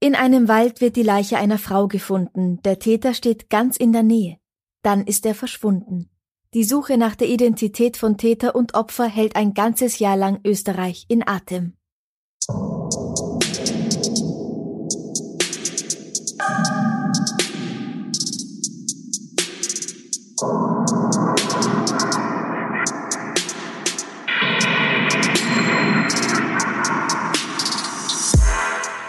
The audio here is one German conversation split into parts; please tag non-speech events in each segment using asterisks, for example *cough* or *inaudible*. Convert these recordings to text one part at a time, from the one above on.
In einem Wald wird die Leiche einer Frau gefunden. Der Täter steht ganz in der Nähe. Dann ist er verschwunden. Die Suche nach der Identität von Täter und Opfer hält ein ganzes Jahr lang Österreich in Atem.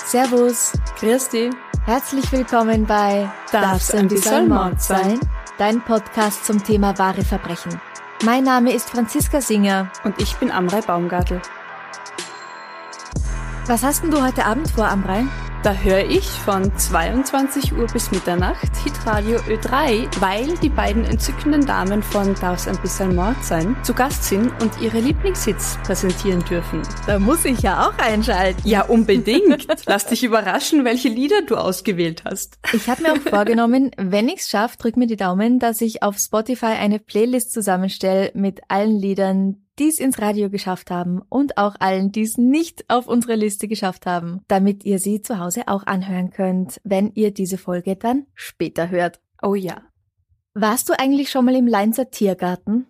Servus, Christi, herzlich willkommen bei Darf's ein bisschen Mord sein? Dein Podcast zum Thema wahre Verbrechen. Mein Name ist Franziska Singer. und ich bin Amrei Baumgartel. Was hast denn du heute Abend vor, Amrei? Da höre ich von 22 Uhr bis Mitternacht Hitradio Ö3, weil die beiden entzückenden Damen von Darf's ein bisschen Mord sein zu Gast sind und ihre Lieblingshits präsentieren dürfen. Da muss ich ja auch einschalten. Ja, unbedingt. Lass dich überraschen, welche Lieder du ausgewählt hast. Ich habe mir auch vorgenommen, wenn ich's schaffe, drück mir die Daumen, dass ich auf Spotify eine Playlist zusammenstelle mit allen Liedern, die es ins Radio geschafft haben und auch allen, die es nicht auf unsere Liste geschafft haben, damit ihr sie zu Hause auch anhören könnt, wenn ihr diese Folge dann später hört. Oh ja. Warst du eigentlich schon mal im Leinzer Tiergarten?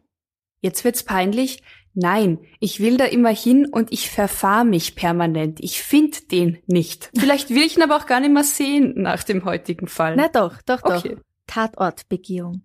Jetzt wird's peinlich. Nein, ich will da immer hin und ich verfahr mich permanent. Ich find den nicht. Vielleicht will ich ihn aber auch gar nicht mehr sehen nach dem heutigen Fall. Na doch, doch, doch. Okay. Tatortbegehung.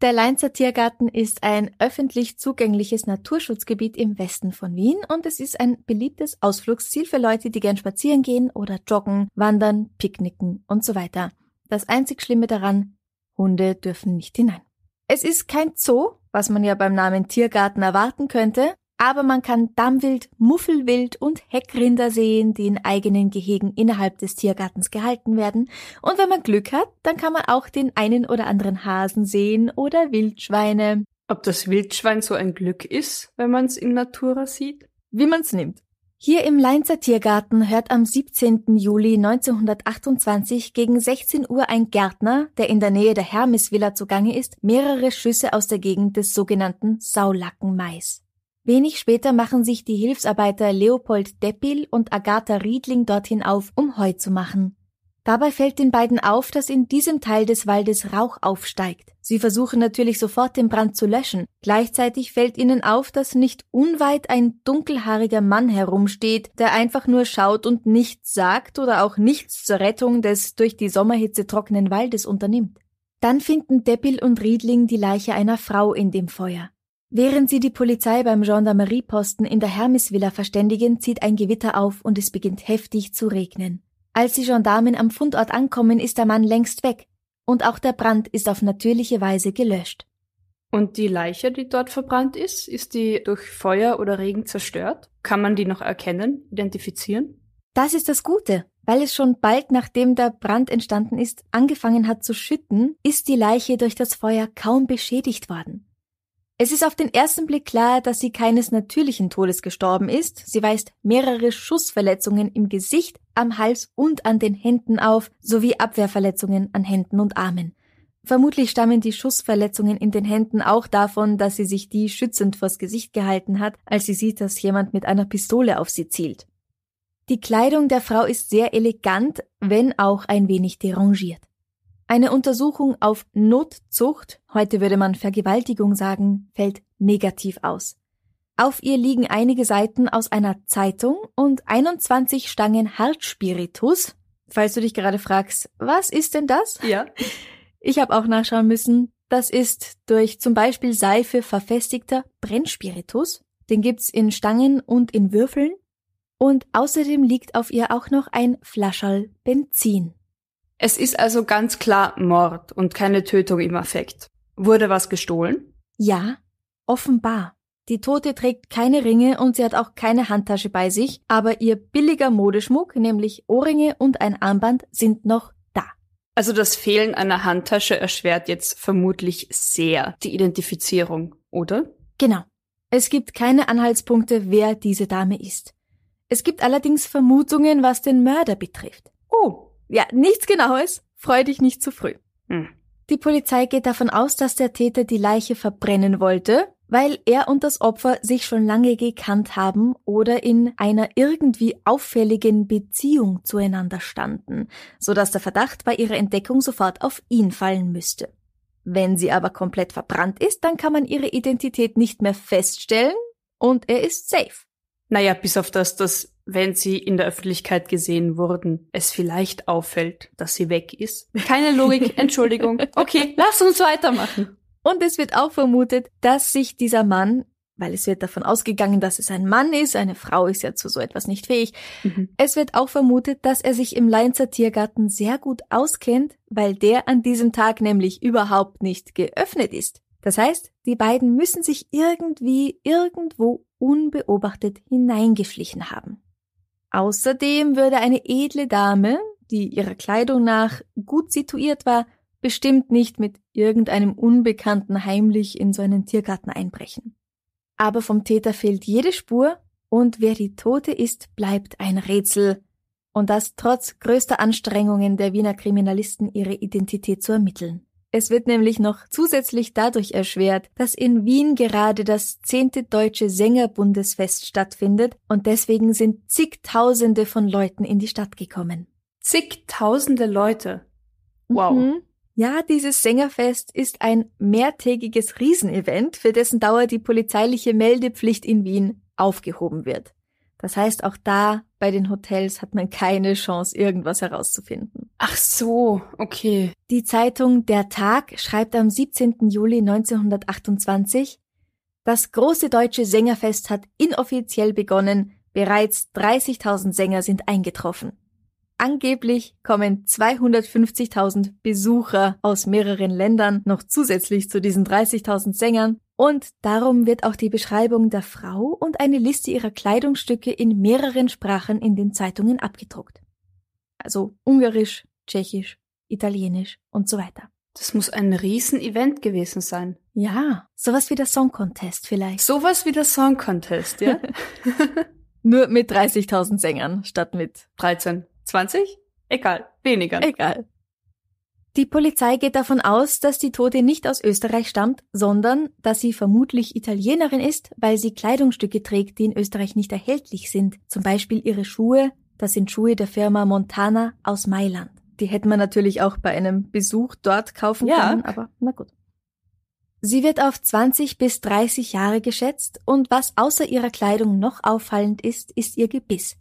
Der Leinzer Tiergarten ist ein öffentlich zugängliches Naturschutzgebiet im Westen von Wien und es ist ein beliebtes Ausflugsziel für Leute, die gern spazieren gehen oder joggen, wandern, picknicken und so weiter. Das einzig Schlimme daran, Hunde dürfen nicht hinein. Es ist kein Zoo, was man ja beim Namen Tiergarten erwarten könnte, aber man kann Dammwild, Muffelwild und Heckrinder sehen, die in eigenen Gehegen innerhalb des Tiergartens gehalten werden. Und wenn man Glück hat, dann kann man auch den einen oder anderen Hasen sehen oder Wildschweine, Ob das Wildschwein so ein Glück ist, wenn man's in Natura sieht? wie man's nimmt. Hier im Leinzer Tiergarten hört am 17. Juli 1928 gegen 16 Uhr ein Gärtner, der in der Nähe der Hermesvilla zugange ist, mehrere Schüsse aus der Gegend des sogenannten Saulackenmais. Wenig später machen sich die Hilfsarbeiter Leopold Deppil und Agatha Riedling dorthin auf, um Heu zu machen. Dabei fällt den beiden auf, dass in diesem Teil des Waldes Rauch aufsteigt. Sie versuchen natürlich sofort den Brand zu löschen. Gleichzeitig fällt ihnen auf, dass nicht unweit ein dunkelhaariger Mann herumsteht, der einfach nur schaut und nichts sagt oder auch nichts zur Rettung des durch die Sommerhitze trockenen Waldes unternimmt. Dann finden Deppil und Riedling die Leiche einer Frau in dem Feuer. Während sie die Polizei beim Gendarmerieposten in der Hermesvilla verständigen, zieht ein Gewitter auf und es beginnt heftig zu regnen. Als die Gendarmen am Fundort ankommen, ist der Mann längst weg und auch der Brand ist auf natürliche Weise gelöscht. Und die Leiche, die dort verbrannt ist, ist die durch Feuer oder Regen zerstört? Kann man die noch erkennen, identifizieren? Das ist das Gute. Weil es schon bald nachdem der Brand entstanden ist, angefangen hat zu schütten, ist die Leiche durch das Feuer kaum beschädigt worden. Es ist auf den ersten Blick klar, dass sie keines natürlichen Todes gestorben ist. Sie weist mehrere Schussverletzungen im Gesicht, am Hals und an den Händen auf, sowie Abwehrverletzungen an Händen und Armen. Vermutlich stammen die Schussverletzungen in den Händen auch davon, dass sie sich die schützend vors Gesicht gehalten hat, als sie sieht, dass jemand mit einer Pistole auf sie zielt. Die Kleidung der Frau ist sehr elegant, wenn auch ein wenig derangiert. Eine Untersuchung auf Notzucht, heute würde man Vergewaltigung sagen, fällt negativ aus. Auf ihr liegen einige Seiten aus einer Zeitung und 21 Stangen Hartspiritus. Falls du dich gerade fragst, was ist denn das? Ja. Ich habe auch nachschauen müssen. Das ist durch zum Beispiel Seife verfestigter Brennspiritus. Den gibt's in Stangen und in Würfeln. Und außerdem liegt auf ihr auch noch ein Flascherl Benzin. Es ist also ganz klar Mord und keine Tötung im Affekt. Wurde was gestohlen? Ja, offenbar. Die Tote trägt keine Ringe und sie hat auch keine Handtasche bei sich, aber ihr billiger Modeschmuck, nämlich Ohrringe und ein Armband, sind noch da. Also das Fehlen einer Handtasche erschwert jetzt vermutlich sehr die Identifizierung, oder? Genau. Es gibt keine Anhaltspunkte, wer diese Dame ist. Es gibt allerdings Vermutungen, was den Mörder betrifft. Oh. Ja, nichts Genaues. Freu dich nicht zu früh. Hm. Die Polizei geht davon aus, dass der Täter die Leiche verbrennen wollte, weil er und das Opfer sich schon lange gekannt haben oder in einer irgendwie auffälligen Beziehung zueinander standen, so dass der Verdacht bei ihrer Entdeckung sofort auf ihn fallen müsste. Wenn sie aber komplett verbrannt ist, dann kann man ihre Identität nicht mehr feststellen und er ist safe. Naja, bis auf das, dass, wenn sie in der Öffentlichkeit gesehen wurden, es vielleicht auffällt, dass sie weg ist. Keine Logik, *laughs* Entschuldigung. Okay, lass uns weitermachen. Und es wird auch vermutet, dass sich dieser Mann, weil es wird davon ausgegangen, dass es ein Mann ist, eine Frau ist ja zu so etwas nicht fähig, Mhm. es wird auch vermutet, dass er sich im Leinzer Tiergarten sehr gut auskennt, weil der an diesem Tag nämlich überhaupt nicht geöffnet ist. Das heißt, die beiden müssen sich irgendwie irgendwo unbeobachtet hineingeschlichen haben. Außerdem würde eine edle Dame, die ihrer Kleidung nach gut situiert war, bestimmt nicht mit irgendeinem Unbekannten heimlich in so einen Tiergarten einbrechen. Aber vom Täter fehlt jede Spur und wer die Tote ist, bleibt ein Rätsel. Und das trotz größter Anstrengungen der Wiener Kriminalisten, ihre Identität zu ermitteln. Es wird nämlich noch zusätzlich dadurch erschwert, dass in Wien gerade das zehnte deutsche Sängerbundesfest stattfindet und deswegen sind zigtausende von Leuten in die Stadt gekommen. Zigtausende Leute. Wow. Mhm. Ja, dieses Sängerfest ist ein mehrtägiges Riesenevent, für dessen Dauer die polizeiliche Meldepflicht in Wien aufgehoben wird. Das heißt, auch da bei den Hotels hat man keine Chance, irgendwas herauszufinden. Ach so, okay. Die Zeitung Der Tag schreibt am 17. Juli 1928, das große deutsche Sängerfest hat inoffiziell begonnen, bereits 30.000 Sänger sind eingetroffen. Angeblich kommen 250.000 Besucher aus mehreren Ländern noch zusätzlich zu diesen 30.000 Sängern und darum wird auch die Beschreibung der Frau und eine Liste ihrer Kleidungsstücke in mehreren Sprachen in den Zeitungen abgedruckt. Also Ungarisch, Tschechisch, Italienisch und so weiter. Das muss ein Riesenevent gewesen sein. Ja, sowas wie der Song Contest vielleicht. Sowas wie der Song Contest, ja? *laughs* Nur mit 30.000 Sängern statt mit 13, 20? Egal, weniger. Egal. Die Polizei geht davon aus, dass die Tote nicht aus Österreich stammt, sondern dass sie vermutlich Italienerin ist, weil sie Kleidungsstücke trägt, die in Österreich nicht erhältlich sind. Zum Beispiel ihre Schuhe, das sind Schuhe der Firma Montana aus Mailand. Die hätte man natürlich auch bei einem Besuch dort kaufen Ja. können, aber na gut. Sie wird auf 20 bis 30 Jahre geschätzt und was außer ihrer Kleidung noch auffallend ist, ist ihr Gebiss.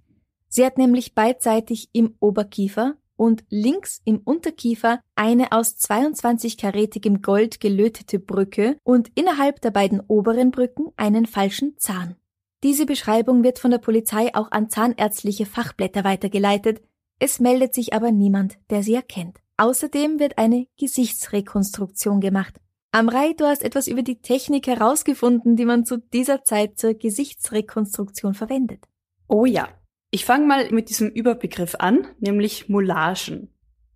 Sie hat nämlich beidseitig im Oberkiefer und links im Unterkiefer eine aus 22-karätigem Gold gelötete Brücke und innerhalb der beiden oberen Brücken einen falschen Zahn. Diese Beschreibung wird von der Polizei auch an zahnärztliche Fachblätter weitergeleitet, es meldet sich aber niemand, der sie erkennt. Außerdem wird eine Gesichtsrekonstruktion gemacht. Amrei, du hast etwas über die Technik herausgefunden, die man zu dieser Zeit zur Gesichtsrekonstruktion verwendet. Oh ja. Ich fange mal mit diesem Überbegriff an, nämlich Moulagen.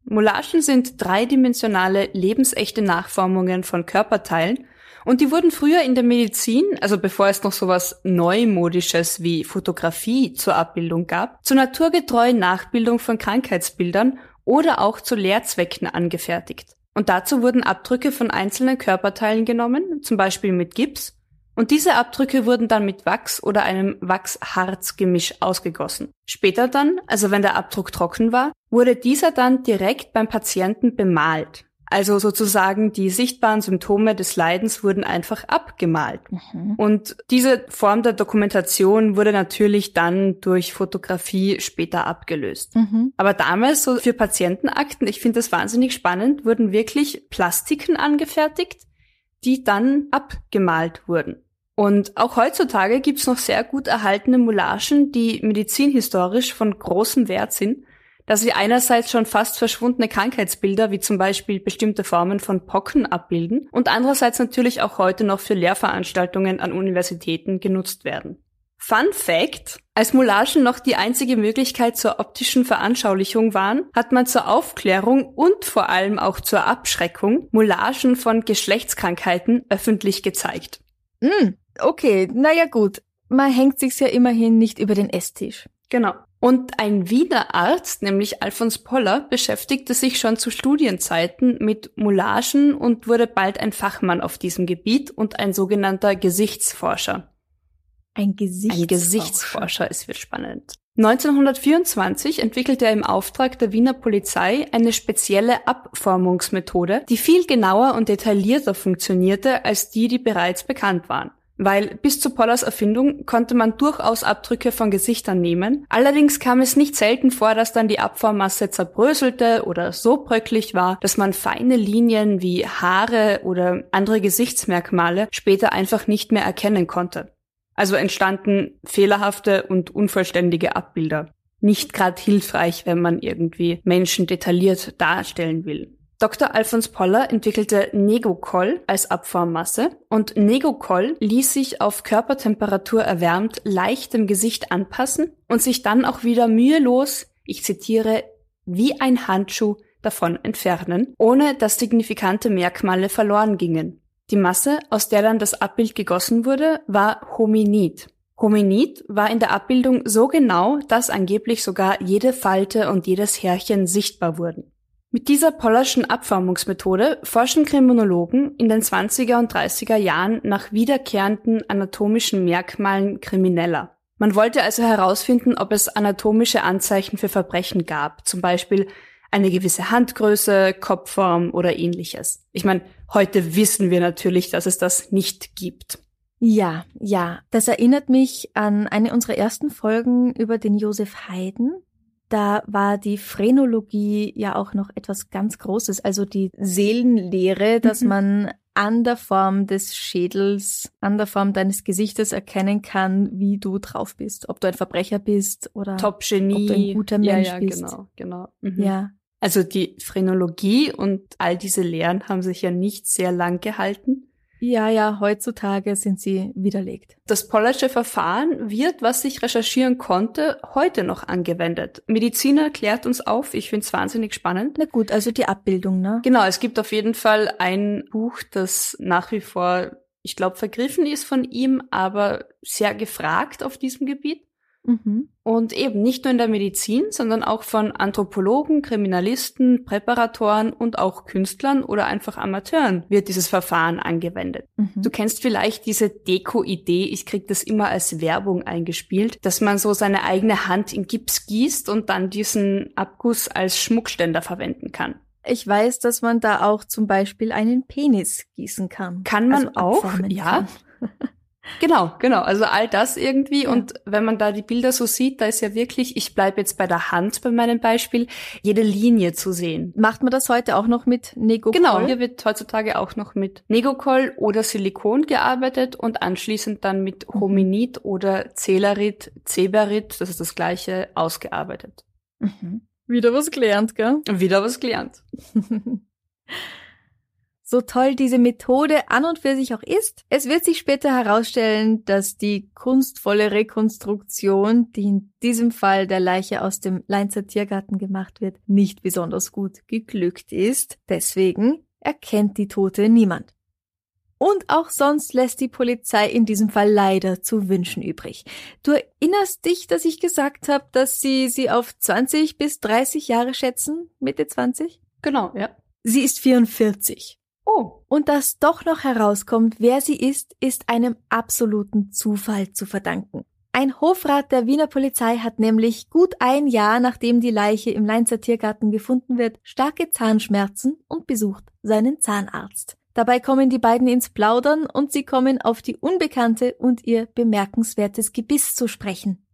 Moulagen sind dreidimensionale, lebensechte Nachformungen von Körperteilen und die wurden früher in der Medizin, also bevor es noch sowas Neumodisches wie Fotografie zur Abbildung gab, zur naturgetreuen Nachbildung von Krankheitsbildern oder auch zu Lehrzwecken angefertigt. Und dazu wurden Abdrücke von einzelnen Körperteilen genommen, zum Beispiel mit Gips, und diese Abdrücke wurden dann mit Wachs oder einem Wachs-Harz-Gemisch ausgegossen. Später dann, also wenn der Abdruck trocken war, wurde dieser dann direkt beim Patienten bemalt. Also sozusagen die sichtbaren Symptome des Leidens wurden einfach abgemalt. Und diese Form der Dokumentation wurde natürlich dann durch Fotografie später abgelöst. Aber damals so für Patientenakten, ich finde das wahnsinnig spannend, wurden wirklich Plastiken angefertigt, die dann abgemalt wurden. Und auch heutzutage gibt's noch sehr gut erhaltene Moulagen, die medizinhistorisch von großem Wert sind. da sie einerseits schon fast verschwundene Krankheitsbilder wie zum Beispiel bestimmte Formen von Pocken abbilden und andererseits natürlich auch heute noch für Lehrveranstaltungen an Universitäten genutzt werden. Fun Fact, als Moulagen noch die einzige Möglichkeit zur optischen Veranschaulichung waren, hat man zur Aufklärung und vor allem auch zur Abschreckung Moulagen von Geschlechtskrankheiten öffentlich gezeigt. Mm, okay, naja gut. Man hängt sich's ja immerhin nicht über den Esstisch. Genau. Und ein Wiener Arzt, nämlich Alfons Poller, beschäftigte sich schon zu Studienzeiten mit Moulagen und wurde bald ein Fachmann auf diesem Gebiet und ein sogenannter Gesichtsforscher. Ein Gesichtsforscher. Ein Gesichtsforscher, es wird spannend. 1924 entwickelte er im Auftrag der Wiener Polizei eine spezielle Abformungsmethode, die viel genauer und detaillierter funktionierte als die, die bereits bekannt waren. Weil bis zu Pollers Erfindung konnte man durchaus Abdrücke von Gesichtern nehmen. Allerdings kam es nicht selten vor, dass dann die Abformmasse zerbröselte oder so bröcklich war, dass man feine Linien wie Haare oder andere Gesichtsmerkmale später einfach nicht mehr erkennen konnte. Also entstanden fehlerhafte und unvollständige Abbilder. Nicht gerade hilfreich, wenn man irgendwie Menschen detailliert darstellen will. Dr. Alfons Poller entwickelte Negocol als Abformmasse und Negocol ließ sich auf Körpertemperatur erwärmt leicht dem Gesicht anpassen und sich dann auch wieder mühelos, ich zitiere, wie ein Handschuh davon entfernen, ohne dass signifikante Merkmale verloren gingen. Die Masse, aus der dann das Abbild gegossen wurde, war Hominid. Hominid war in der Abbildung so genau, dass angeblich sogar jede Falte und jedes Härchen sichtbar wurden. Mit dieser Pollerschen Abformungsmethode forschen Kriminologen in den 20er und 30er Jahren nach wiederkehrenden anatomischen Merkmalen Krimineller. Man wollte also herausfinden, ob es anatomische Anzeichen für Verbrechen gab, zum Beispiel eine gewisse Handgröße, Kopfform oder ähnliches. Ich meine, heute wissen wir natürlich, dass es das nicht gibt. Ja, ja, das erinnert mich an eine unserer ersten Folgen über den Josef Haydn. Da war die Phrenologie ja auch noch etwas ganz Großes, also die Seelenlehre, dass mhm. man an der Form des Schädels, an der Form deines Gesichtes erkennen kann, wie du drauf bist. Ob du ein Verbrecher bist oder Top Genie. ob du ein guter Mensch ja, ja, bist. Genau, genau. Mhm. Ja, also die Phrenologie und all diese Lehren haben sich ja nicht sehr lang gehalten. Ja, ja, heutzutage sind sie widerlegt. Das Pollersche Verfahren wird, was ich recherchieren konnte, heute noch angewendet. Mediziner klärt uns auf, ich finde es wahnsinnig spannend. Na gut, also die Abbildung, ne? Genau, es gibt auf jeden Fall ein Buch, das nach wie vor, ich glaube, vergriffen ist von ihm, aber sehr gefragt auf diesem Gebiet. Mhm. Und eben nicht nur in der Medizin, sondern auch von Anthropologen, Kriminalisten, Präparatoren und auch Künstlern oder einfach Amateuren wird dieses Verfahren angewendet. Mhm. Du kennst vielleicht diese Deko-Idee, ich krieg das immer als Werbung eingespielt, dass man so seine eigene Hand in Gips gießt und dann diesen Abguss als Schmuckständer verwenden kann. Ich weiß, dass man da auch zum Beispiel einen Penis gießen kann. Kann man Also auch, ja. kann. Genau, genau. Also all das irgendwie. Ja. Und wenn man da die Bilder so sieht, da ist ja wirklich, ich bleibe jetzt bei der Hand bei meinem Beispiel, jede Linie zu sehen. Macht man das heute auch noch mit Negocol? Genau, hier wird heutzutage auch noch mit Negocol oder Silikon gearbeitet und anschließend dann mit Hominid oder Celerit, Ceberit, das ist das gleiche, ausgearbeitet. Mhm. Wieder was gelernt, gell? Wieder was gelernt. *laughs* So toll diese Methode an und für sich auch ist, es wird sich später herausstellen, dass die kunstvolle Rekonstruktion, die in diesem Fall der Leiche aus dem Leinzer Tiergarten gemacht wird, nicht besonders gut geglückt ist. Deswegen erkennt die Tote niemand. Und auch sonst lässt die Polizei in diesem Fall leider zu wünschen übrig. Du erinnerst dich, dass ich gesagt habe, dass sie sie auf 20 bis 30 Jahre schätzen? Mitte 20? Genau, ja. Sie ist 44. Oh, Und dass doch noch herauskommt, wer sie ist, ist einem absoluten Zufall zu verdanken. Ein Hofrat der Wiener Polizei hat nämlich gut ein Jahr nachdem die Leiche im Leinzer Tiergarten gefunden wird, starke Zahnschmerzen und besucht seinen Zahnarzt. Dabei kommen die beiden ins Plaudern und sie kommen auf die Unbekannte und ihr bemerkenswertes Gebiss zu sprechen.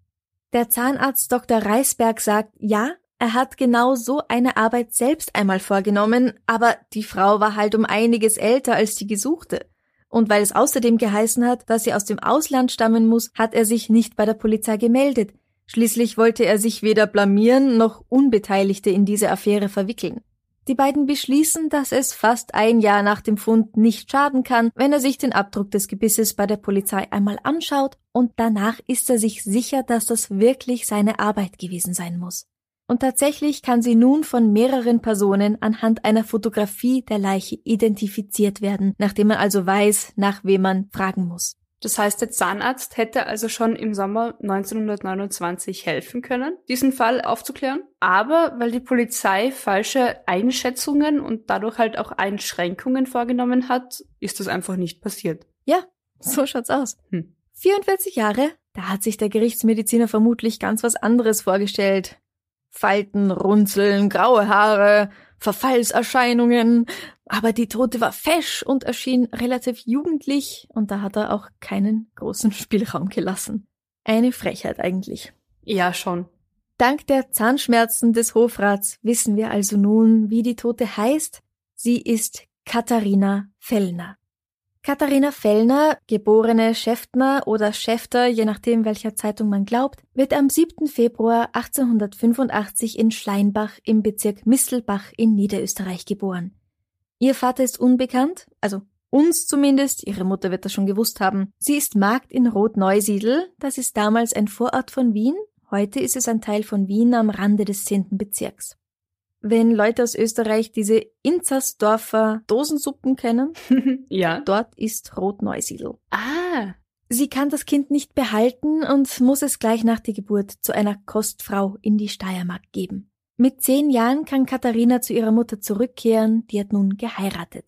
Der Zahnarzt Dr. Reisberg sagt, ja, er hat genau so eine Arbeit selbst einmal vorgenommen, aber die Frau war halt um einiges älter als die Gesuchte. Und weil es außerdem geheißen hat, dass sie aus dem Ausland stammen muss, hat er sich nicht bei der Polizei gemeldet. Schließlich wollte er sich weder blamieren noch Unbeteiligte in diese Affäre verwickeln. Die beiden beschließen, dass es fast ein Jahr nach dem Fund nicht schaden kann, wenn er sich den Abdruck des Gebisses bei der Polizei einmal anschaut und danach ist er sich sicher, dass das wirklich seine Arbeit gewesen sein muss. Und tatsächlich kann sie nun von mehreren Personen anhand einer Fotografie der Leiche identifiziert werden, nachdem man also weiß, nach wem man fragen muss. Das heißt, der Zahnarzt hätte also schon im Sommer 1929 helfen können, diesen Fall aufzuklären. Aber weil die Polizei falsche Einschätzungen und dadurch halt auch Einschränkungen vorgenommen hat, ist das einfach nicht passiert. Ja, so schaut's aus. Hm. 44 Jahre, da hat sich der Gerichtsmediziner vermutlich ganz was anderes vorgestellt. Falten, Runzeln, graue Haare, Verfallserscheinungen, aber die Tote war fesch und erschien relativ jugendlich und da hat er auch keinen großen *laughs* Spielraum gelassen. Eine Frechheit eigentlich. Ja, schon. Dank der Zahnschmerzen des Hofrats wissen wir also nun, wie die Tote heißt. Sie ist Katharina Fellner. Katharina Fellner, geborene Schäftner oder Schäfter, je nachdem welcher Zeitung man glaubt, wird am 7. Februar 1885 in Schleinbach im Bezirk Mistelbach in Niederösterreich geboren. Ihr Vater ist unbekannt, also uns zumindest, ihre Mutter wird das schon gewusst haben. Sie ist Magd in Rotneusiedl, das ist damals ein Vorort von Wien, heute ist es ein Teil von Wien am Rande des 10. Bezirks wenn Leute aus Österreich diese Inzersdorfer Dosensuppen kennen. *laughs* ja. Dort ist Rotneusiedl. Ah. Sie kann das Kind nicht behalten und muss es gleich nach der Geburt zu einer Kostfrau in die Steiermark geben. Mit zehn Jahren kann Katharina zu ihrer Mutter zurückkehren, die hat nun geheiratet.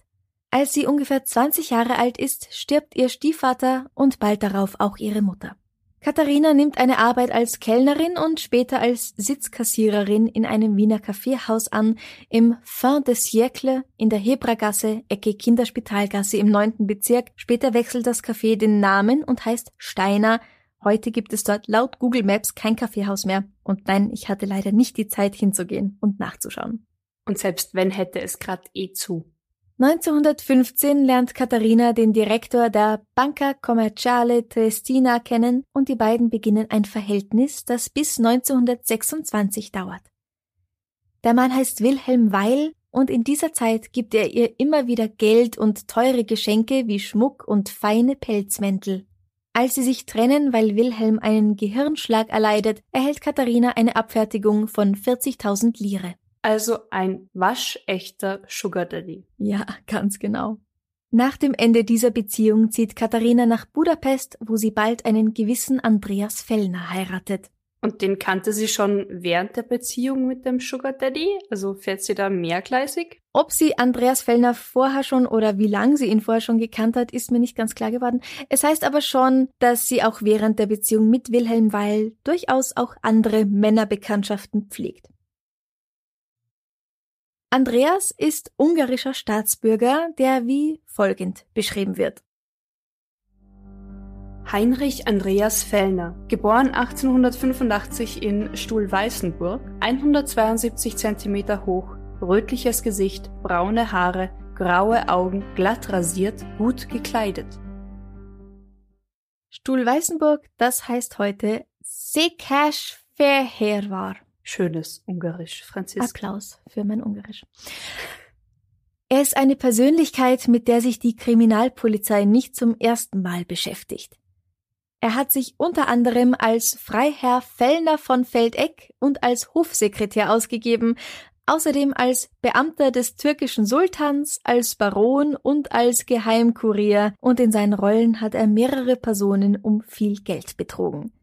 Als sie ungefähr 20 Jahre alt ist, stirbt ihr Stiefvater und bald darauf auch ihre Mutter. Katharina nimmt eine Arbeit als Kellnerin und später als Sitzkassiererin in einem Wiener Kaffeehaus an, im Fin de Siècle in der Hebragasse, Ecke Kinderspitalgasse im neunten Bezirk. Später wechselt das Café den Namen und heißt Steiner. Heute gibt es dort laut Google Maps kein Kaffeehaus mehr. Und nein, ich hatte leider nicht die Zeit hinzugehen und nachzuschauen. Und selbst wenn hätte es grad eh zu. 1915 lernt Katharina den Direktor der Banca Commerciale Triestina kennen und die beiden beginnen ein Verhältnis, das bis 1926 dauert. Der Mann heißt Wilhelm Weil und in dieser Zeit gibt er ihr immer wieder Geld und teure Geschenke wie Schmuck und feine Pelzmäntel. Als sie sich trennen, weil Wilhelm einen Gehirnschlag erleidet, erhält Katharina eine Abfertigung von 40.000 Lire. Also ein waschechter Sugar Daddy. Ja, ganz genau. Nach dem Ende dieser Beziehung zieht Katharina nach Budapest, wo sie bald einen gewissen Andreas Fellner heiratet. Und den kannte sie schon während der Beziehung mit dem Sugar Daddy? Also fährt sie da mehrgleisig? Ob sie Andreas Fellner vorher schon oder wie lange sie ihn vorher schon gekannt hat, ist mir nicht ganz klar geworden. Es heißt aber schon, dass sie auch während der Beziehung mit Wilhelm Weil durchaus auch andere Männerbekanntschaften pflegt. Andreas ist ungarischer Staatsbürger, der wie folgend beschrieben wird. Heinrich Andreas Fellner, geboren 1885 in Stuhlweißenburg, 172 cm hoch, rötliches Gesicht, braune Haare, graue Augen, glatt rasiert, gut gekleidet. Stuhlweißenburg, das heißt heute Sekash Fehervar. Schönes Ungarisch, Franziska. Applaus für mein Ungarisch. Er ist eine Persönlichkeit, mit der sich die Kriminalpolizei nicht zum ersten Mal beschäftigt. Er hat sich unter anderem als Freiherr Fellner von Feldeck und als Hofsekretär ausgegeben, außerdem als Beamter des türkischen Sultans, als Baron und als Geheimkurier, und in seinen Rollen hat er mehrere Personen um viel Geld betrogen.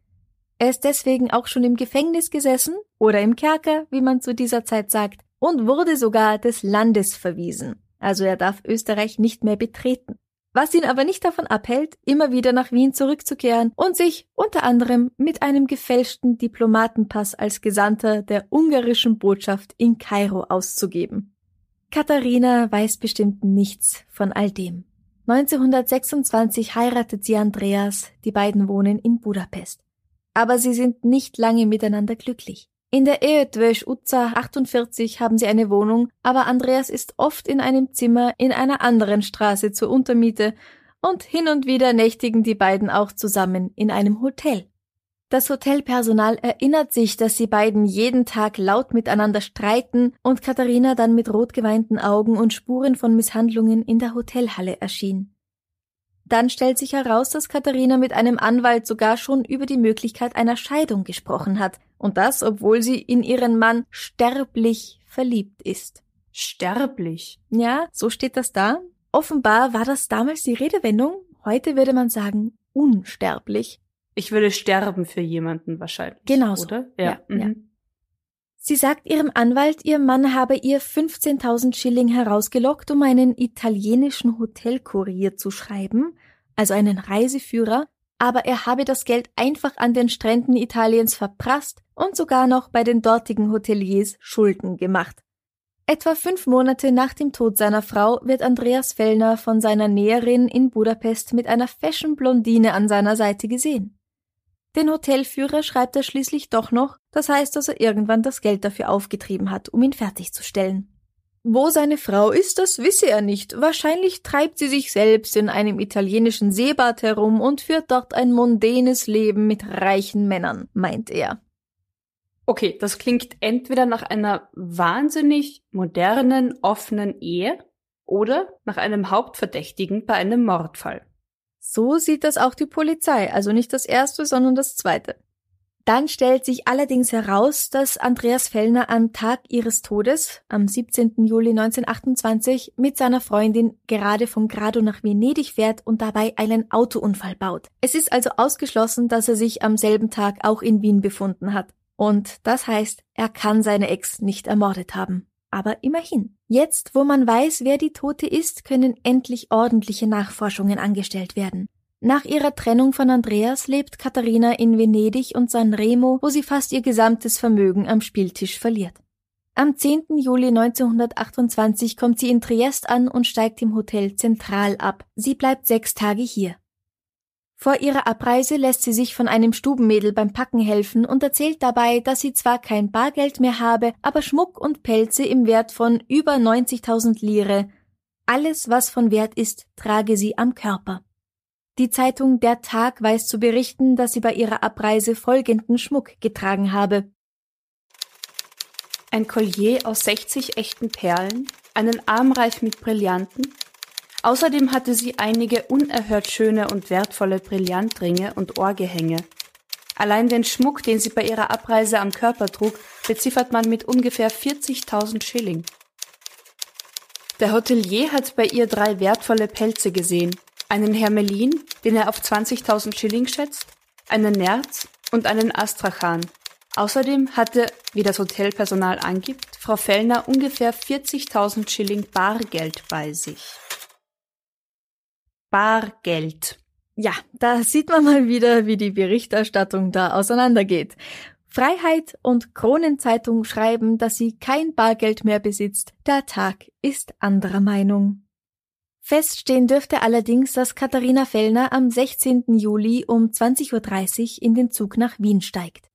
Er ist deswegen auch schon im Gefängnis gesessen oder im Kerker, wie man zu dieser Zeit sagt, und wurde sogar des Landes verwiesen. Also er darf Österreich nicht mehr betreten. Was ihn aber nicht davon abhält, immer wieder nach Wien zurückzukehren und sich unter anderem mit einem gefälschten Diplomatenpass als Gesandter der ungarischen Botschaft in Kairo auszugeben. Katharina weiß bestimmt nichts von all dem. 1926 heiratet sie Andreas, die beiden wohnen in Budapest aber sie sind nicht lange miteinander glücklich. In der Eötvös Utza 48 haben sie eine Wohnung, aber Andreas ist oft in einem Zimmer in einer anderen Straße zur Untermiete und hin und wieder nächtigen die beiden auch zusammen in einem Hotel. Das Hotelpersonal erinnert sich, dass die beiden jeden Tag laut miteinander streiten und Katharina dann mit rotgeweinten Augen und Spuren von Misshandlungen in der Hotelhalle erschien. Dann stellt sich heraus, dass Katharina mit einem Anwalt sogar schon über die Möglichkeit einer Scheidung gesprochen hat, und das, obwohl sie in ihren Mann sterblich verliebt ist. Sterblich? Ja, so steht das da. Offenbar war das damals die Redewendung, heute würde man sagen unsterblich. Ich würde sterben für jemanden wahrscheinlich. Genau. So. Oder? Ja. ja, mhm. ja. Sie sagt ihrem Anwalt, ihr Mann habe ihr 15.000 Schilling herausgelockt, um einen italienischen Hotelkurier zu schreiben, also einen Reiseführer, aber er habe das Geld einfach an den Stränden Italiens verprasst und sogar noch bei den dortigen Hoteliers Schulden gemacht. Etwa fünf Monate nach dem Tod seiner Frau wird Andreas Fellner von seiner Näherin in Budapest mit einer Fashion-Blondine an seiner Seite gesehen. Den Hotelführer schreibt er schließlich doch noch, das heißt, dass er irgendwann das Geld dafür aufgetrieben hat, um ihn fertigzustellen. Wo seine Frau ist, das wisse er nicht. Wahrscheinlich treibt sie sich selbst in einem italienischen Seebad herum und führt dort ein mondänes Leben mit reichen Männern, meint er. Okay, das klingt entweder nach einer wahnsinnig modernen, offenen Ehe oder nach einem Hauptverdächtigen bei einem Mordfall. So sieht das auch die Polizei, also nicht das erste, sondern das zweite. Dann stellt sich allerdings heraus, dass Andreas Fellner am Tag ihres Todes, am 17. Juli 1928, mit seiner Freundin gerade von Grado nach Venedig fährt und dabei einen Autounfall baut. Es ist also ausgeschlossen, dass er sich am selben Tag auch in Wien befunden hat. Und das heißt, er kann seine Ex nicht ermordet haben. Aber immerhin. Jetzt, wo man weiß, wer die Tote ist, können endlich ordentliche Nachforschungen angestellt werden. Nach ihrer Trennung von Andreas lebt Katharina in Venedig und San Remo, wo sie fast ihr gesamtes Vermögen am Spieltisch verliert. Am 10. Juli 1928 kommt sie in Triest an und steigt im Hotel Zentral ab. Sie bleibt sechs Tage hier. Vor ihrer Abreise lässt sie sich von einem Stubenmädel beim Packen helfen und erzählt dabei, dass sie zwar kein Bargeld mehr habe, aber Schmuck und Pelze im Wert von über 90.000 Lire. Alles, was von Wert ist, trage sie am Körper. Die Zeitung Der Tag weiß zu berichten, dass sie bei ihrer Abreise folgenden Schmuck getragen habe. Ein Collier aus 60 echten Perlen, einen Armreif mit Brillanten, Außerdem hatte sie einige unerhört schöne und wertvolle Brillantringe und Ohrgehänge. Allein den Schmuck, den sie bei ihrer Abreise am Körper trug, beziffert man mit ungefähr 40.000 Schilling. Der Hotelier hat bei ihr drei wertvolle Pelze gesehen. Einen Hermelin, den er auf 20.000 Schilling schätzt, einen Nerz und einen Astrachan. Außerdem hatte, wie das Hotelpersonal angibt, Frau Fellner ungefähr 40.000 Schilling Bargeld bei sich. Bargeld. Ja, da sieht man mal wieder, wie die Berichterstattung da auseinandergeht. Freiheit und Kronenzeitung schreiben, dass sie kein Bargeld mehr besitzt. Der Tag ist anderer Meinung. Feststehen dürfte allerdings, dass Katharina Fellner am 16. Juli um 20.30 Uhr in den Zug nach Wien steigt.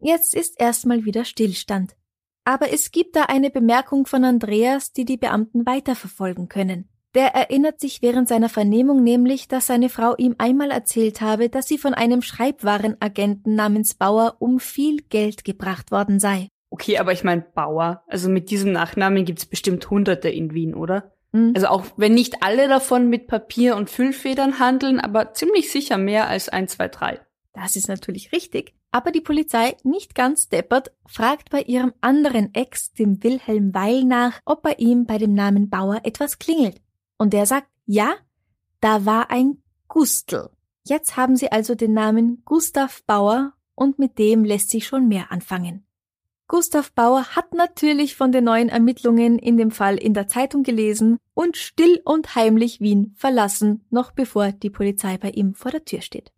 Jetzt ist erstmal wieder Stillstand. Aber es gibt da eine Bemerkung von Andreas, die die Beamten weiterverfolgen können. Der erinnert sich während seiner Vernehmung nämlich, dass seine Frau ihm einmal erzählt habe, dass sie von einem Schreibwarenagenten namens Bauer um viel Geld gebracht worden sei. Okay, aber ich meine Bauer. Also mit diesem Nachnamen gibt's bestimmt Hunderte in Wien, oder? Mhm. Also auch wenn nicht alle davon mit Papier und Füllfedern handeln, aber ziemlich sicher mehr als ein, zwei, drei. Das ist natürlich richtig. Aber die Polizei, nicht ganz deppert, fragt bei ihrem anderen Ex, dem Wilhelm Weil, nach, ob bei ihm bei dem Namen Bauer etwas klingelt. Und der sagt, ja, da war ein Gustl. Jetzt haben sie also den Namen Gustav Bauer und mit dem lässt sich schon mehr anfangen. Gustav Bauer hat natürlich von den neuen Ermittlungen in dem Fall in der Zeitung gelesen und still und heimlich Wien verlassen, noch bevor die Polizei bei ihm vor der Tür steht.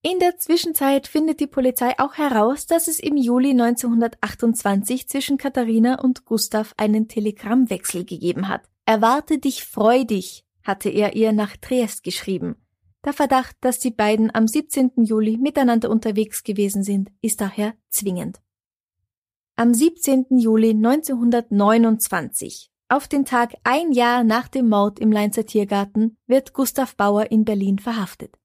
In der Zwischenzeit findet die Polizei auch heraus, dass es im Juli 1928 zwischen Katharina und Gustav einen Telegrammwechsel gegeben hat. Erwarte dich freudig, hatte er ihr nach Triest geschrieben. Der Verdacht, dass die beiden am 17. Juli miteinander unterwegs gewesen sind, ist daher zwingend. Am 17. Juli 1929, auf den Tag ein Jahr nach dem Mord im Leinzer Tiergarten, wird Gustav Bauer in Berlin verhaftet.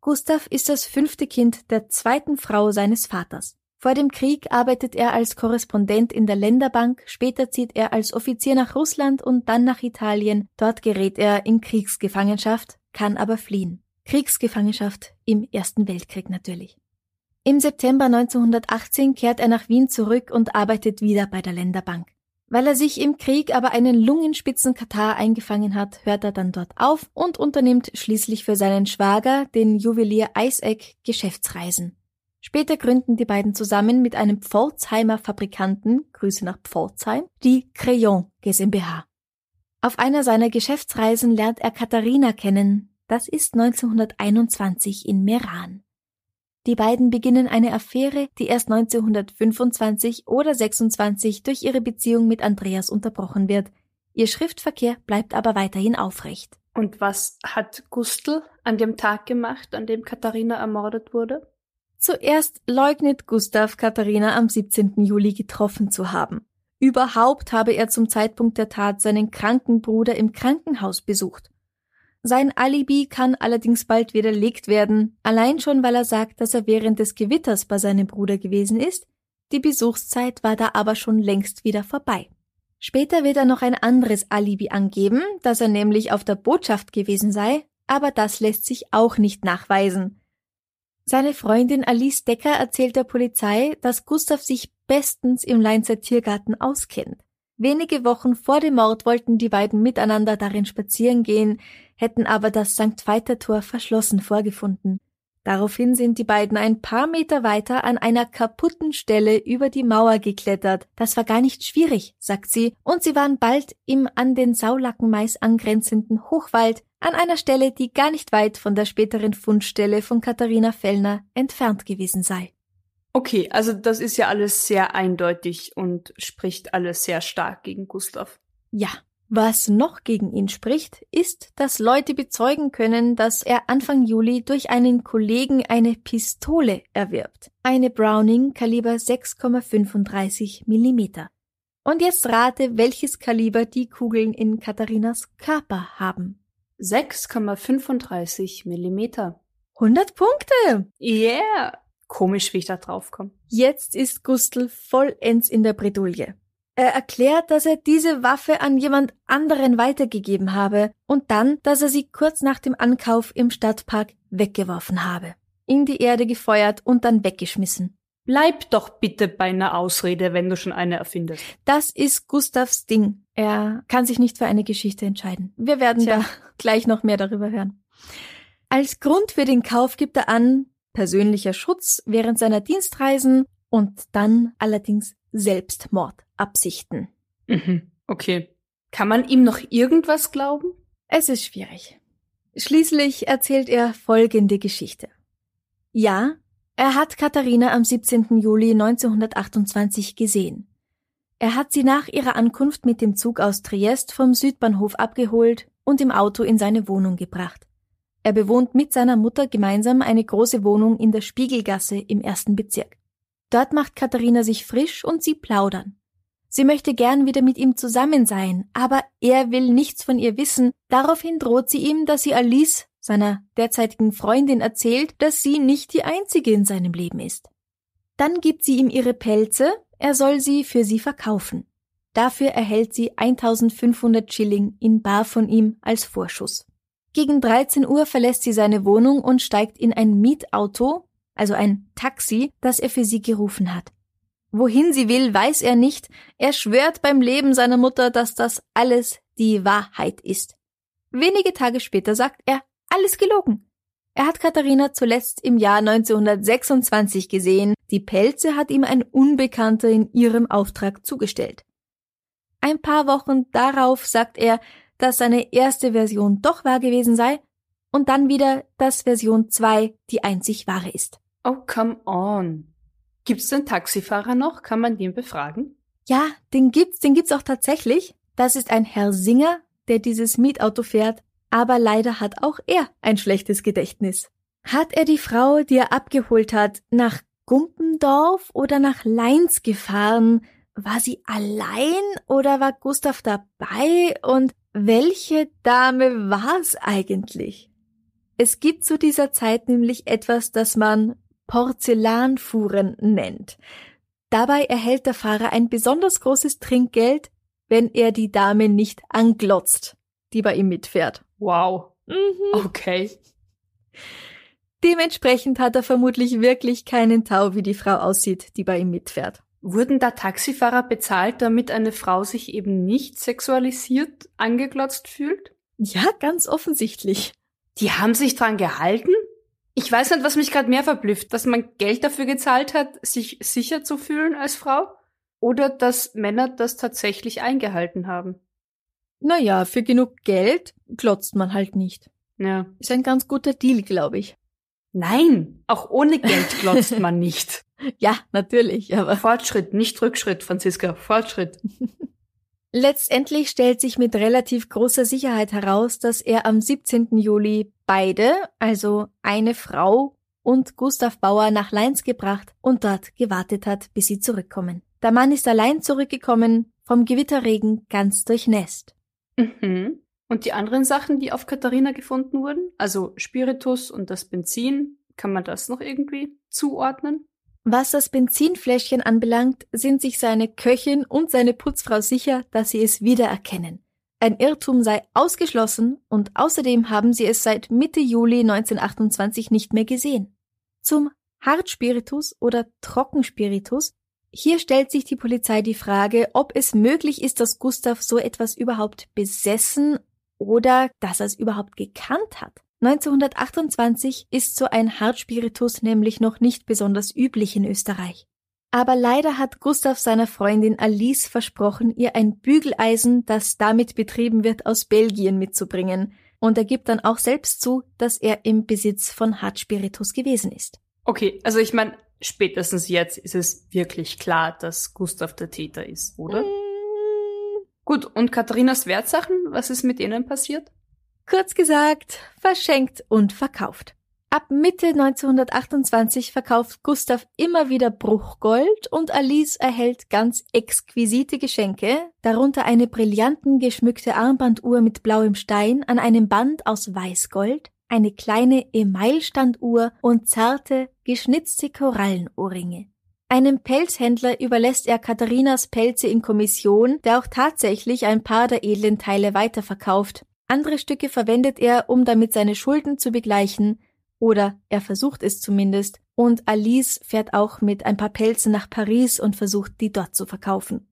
Gustav ist das fünfte Kind der zweiten Frau seines Vaters. Vor dem Krieg arbeitet er als Korrespondent in der Länderbank, später zieht er als Offizier nach Russland und dann nach Italien. Dort gerät er in Kriegsgefangenschaft, kann aber fliehen. Kriegsgefangenschaft im Ersten Weltkrieg natürlich. Im September 1918 kehrt er nach Wien zurück und arbeitet wieder bei der Länderbank. Weil er sich im Krieg aber einen Lungenspitzenkatar eingefangen hat, hört er dann dort auf und unternimmt schließlich für seinen Schwager, den Juwelier Eiseck, Geschäftsreisen. Später gründen die beiden zusammen mit einem Pforzheimer Fabrikanten, Grüße nach Pforzheim, die Crayon GmbH. Auf einer seiner Geschäftsreisen lernt er Katharina kennen, das ist 1921 in Meran. Die beiden beginnen eine Affäre, die erst 1925 oder 26 durch ihre Beziehung mit Andreas unterbrochen wird. Ihr Schriftverkehr bleibt aber weiterhin aufrecht. Und was hat Gustl an dem Tag gemacht, an dem Katharina ermordet wurde? Zuerst leugnet Gustav Katharina am 17. Juli getroffen zu haben. Überhaupt habe er zum Zeitpunkt der Tat seinen kranken Bruder im Krankenhaus besucht. Sein Alibi kann allerdings bald widerlegt werden, allein schon weil er sagt, dass er während des Gewitters bei seinem Bruder gewesen ist, die Besuchszeit war da aber schon längst wieder vorbei. Später wird er noch ein anderes Alibi angeben, dass er nämlich auf der Botschaft gewesen sei, aber das lässt sich auch nicht nachweisen. Seine Freundin Alice Decker erzählt der Polizei, dass Gustav sich bestens im Leinzer Tiergarten auskennt. Wenige Wochen vor dem Mord wollten die beiden miteinander darin spazieren gehen, hätten aber das St. Veiter-Tor verschlossen vorgefunden. Daraufhin sind die beiden ein paar Meter weiter an einer kaputten Stelle über die Mauer geklettert. Das war gar nicht schwierig, sagt sie, und sie waren bald im an den Saulackenmais angrenzenden Hochwald an einer Stelle, die gar nicht weit von der späteren Fundstelle von Katharina Fellner entfernt gewesen sei. Okay, also das ist ja alles sehr eindeutig und spricht alles sehr stark gegen Gustav. Ja. Was noch gegen ihn spricht, ist, dass Leute bezeugen können, dass er Anfang Juli durch einen Kollegen eine Pistole erwirbt. Eine Browning Kaliber 6,35 Millimeter. Und jetzt rate, welches Kaliber die Kugeln in Katharinas Körper haben. 6,35 Millimeter. 100 Punkte! Yeah! Komisch, wie ich da drauf komme. Jetzt ist Gustl vollends in der Bredouille. Er erklärt, dass er diese Waffe an jemand anderen weitergegeben habe und dann, dass er sie kurz nach dem Ankauf im Stadtpark weggeworfen habe. In die Erde gefeuert und dann weggeschmissen. Bleib doch bitte bei einer Ausrede, wenn du schon eine erfindest. Das ist Gustavs Ding. Er kann sich nicht für eine Geschichte entscheiden. Wir werden Tja. da *laughs* gleich noch mehr darüber hören. Als Grund für den Kauf gibt er an, persönlicher Schutz während seiner Dienstreisen und dann allerdings Selbstmordabsichten. Mhm, okay. Kann man ihm noch irgendwas glauben? Es ist schwierig. Schließlich erzählt er folgende Geschichte. Ja, er hat Katharina am 17. Juli 1928 gesehen. Er hat sie nach ihrer Ankunft mit dem Zug aus Triest vom Südbahnhof abgeholt und im Auto in seine Wohnung gebracht. Er bewohnt mit seiner Mutter gemeinsam eine große Wohnung in der Spiegelgasse im ersten Bezirk. Dort macht Katharina sich frisch und sie plaudern. Sie möchte gern wieder mit ihm zusammen sein, aber er will nichts von ihr wissen. Daraufhin droht sie ihm, dass sie Alice, seiner derzeitigen Freundin, erzählt, dass sie nicht die einzige in seinem Leben ist. Dann gibt sie ihm ihre Pelze, er soll sie für sie verkaufen. Dafür erhält sie 1500 Schilling in Bar von ihm als Vorschuss. Gegen 13 Uhr verlässt sie seine Wohnung und steigt in ein Mietauto, also ein Taxi, das er für sie gerufen hat. Wohin sie will, weiß er nicht. Er schwört beim Leben seiner Mutter, dass das alles die Wahrheit ist. Wenige Tage später sagt er, alles gelogen. Er hat Katharina zuletzt im Jahr 1926 gesehen. Die Pelze hat ihm ein Unbekannter in ihrem Auftrag zugestellt. Ein paar Wochen darauf sagt er, dass seine erste Version doch wahr gewesen sei und dann wieder, dass Version 2 die einzig wahre ist. Oh, come on. Gibt's den Taxifahrer noch? Kann man den befragen? Ja, den gibt's, den gibt's auch tatsächlich. Das ist ein Herr Singer, der dieses Mietauto fährt, aber leider hat auch er ein schlechtes Gedächtnis. Hat er die Frau, die er abgeholt hat, nach Gumpendorf oder nach Leins gefahren? War sie allein oder war Gustav dabei? Und welche Dame war's eigentlich? Es gibt zu dieser Zeit nämlich etwas, das man Porzellanfuhren nennt. Dabei erhält der Fahrer ein besonders großes Trinkgeld, wenn er die Dame nicht anglotzt, die bei ihm mitfährt. Wow. Mhm. Okay. Dementsprechend hat er vermutlich wirklich keinen Tau, wie die Frau aussieht, die bei ihm mitfährt. Wurden da Taxifahrer bezahlt, damit eine Frau sich eben nicht sexualisiert angeglotzt fühlt? Ja, ganz offensichtlich. Die haben sich dran gehalten? Ich weiß nicht, was mich gerade mehr verblüfft, dass man Geld dafür gezahlt hat, sich sicher zu fühlen als Frau? Oder dass Männer das tatsächlich eingehalten haben? Naja, für genug Geld glotzt man halt nicht. Ja. Ist ein ganz guter Deal, glaube ich. Nein, auch ohne Geld glotzt man *laughs* nicht. Ja, natürlich, aber Fortschritt, nicht Rückschritt, Franziska, Fortschritt. *laughs* letztendlich stellt sich mit relativ großer Sicherheit heraus, dass er am 17. Juli beide, also eine Frau und Gustav Bauer nach Leins gebracht und dort gewartet hat, bis sie zurückkommen. Der Mann ist allein zurückgekommen, vom Gewitterregen ganz durchnässt. Mhm. Und die anderen Sachen, die auf Katharina gefunden wurden, also Spiritus und das Benzin, kann man das noch irgendwie zuordnen? Was das Benzinfläschchen anbelangt, sind sich seine Köchin und seine Putzfrau sicher, dass sie es wiedererkennen. Ein Irrtum sei ausgeschlossen und außerdem haben sie es seit Mitte Juli 1928 nicht mehr gesehen. Zum Hartspiritus oder Trockenspiritus. Hier stellt sich die Polizei die Frage, ob es möglich ist, dass Gustav so etwas überhaupt besessen oder dass er es überhaupt gekannt hat. 1928 ist so ein Hartspiritus nämlich noch nicht besonders üblich in Österreich. Aber leider hat Gustav seiner Freundin Alice versprochen, ihr ein Bügeleisen, das damit betrieben wird, aus Belgien mitzubringen. Und er gibt dann auch selbst zu, dass er im Besitz von Hartspiritus gewesen ist. Okay, also ich meine, spätestens jetzt ist es wirklich klar, dass Gustav der Täter ist, oder? Mm, Gut, und Katharinas Wertsachen, was ist mit denen passiert? Kurz gesagt, verschenkt und verkauft. Ab Mitte 1928 verkauft Gustav immer wieder Bruchgold und Alice erhält ganz exquisite Geschenke, darunter eine brillanten geschmückte Armbanduhr mit blauem Stein an einem Band aus Weißgold, eine kleine Emailstanduhr und zarte, geschnitzte Korallenohrringe. Einem Pelzhändler überlässt er Katharinas Pelze in Kommission, der auch tatsächlich ein paar der edlen Teile weiterverkauft. Andere Stücke verwendet er, um damit seine Schulden zu begleichen, oder er versucht es zumindest, und Alice fährt auch mit ein paar Pelzen nach Paris und versucht, die dort zu verkaufen.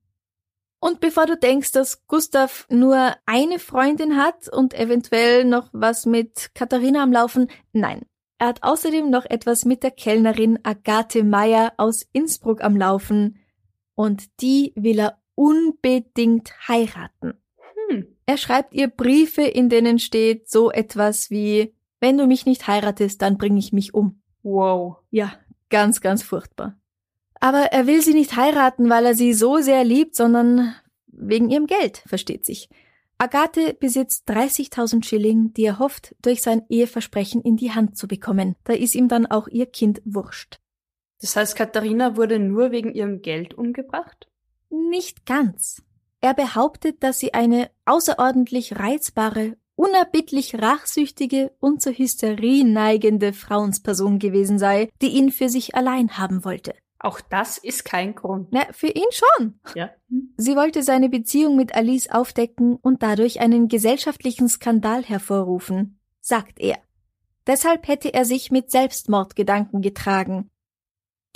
Und bevor du denkst, dass Gustav nur eine Freundin hat und eventuell noch was mit Katharina am Laufen, nein. Er hat außerdem noch etwas mit der Kellnerin Agathe Meyer aus Innsbruck am Laufen. Und die will er unbedingt heiraten. Hm. Er schreibt ihr Briefe, in denen steht so etwas wie Wenn du mich nicht heiratest, dann bring ich mich um. Wow. Ja, ganz, ganz furchtbar. Aber er will sie nicht heiraten, weil er sie so sehr liebt, sondern wegen ihrem Geld, versteht sich. Agathe besitzt 30.000 Schilling, die er hofft, durch sein Eheversprechen in die Hand zu bekommen. Da ist ihm dann auch ihr Kind wurscht. Das heißt, Katharina wurde nur wegen ihrem Geld umgebracht? Nicht ganz. Er behauptet, dass sie eine außerordentlich reizbare, unerbittlich rachsüchtige und zur Hysterie neigende Frauensperson gewesen sei, die ihn für sich allein haben wollte. Auch das ist kein Grund. Na, für ihn schon. Ja. Sie wollte seine Beziehung mit Alice aufdecken und dadurch einen gesellschaftlichen Skandal hervorrufen, sagt er. Deshalb hätte er sich mit Selbstmordgedanken getragen.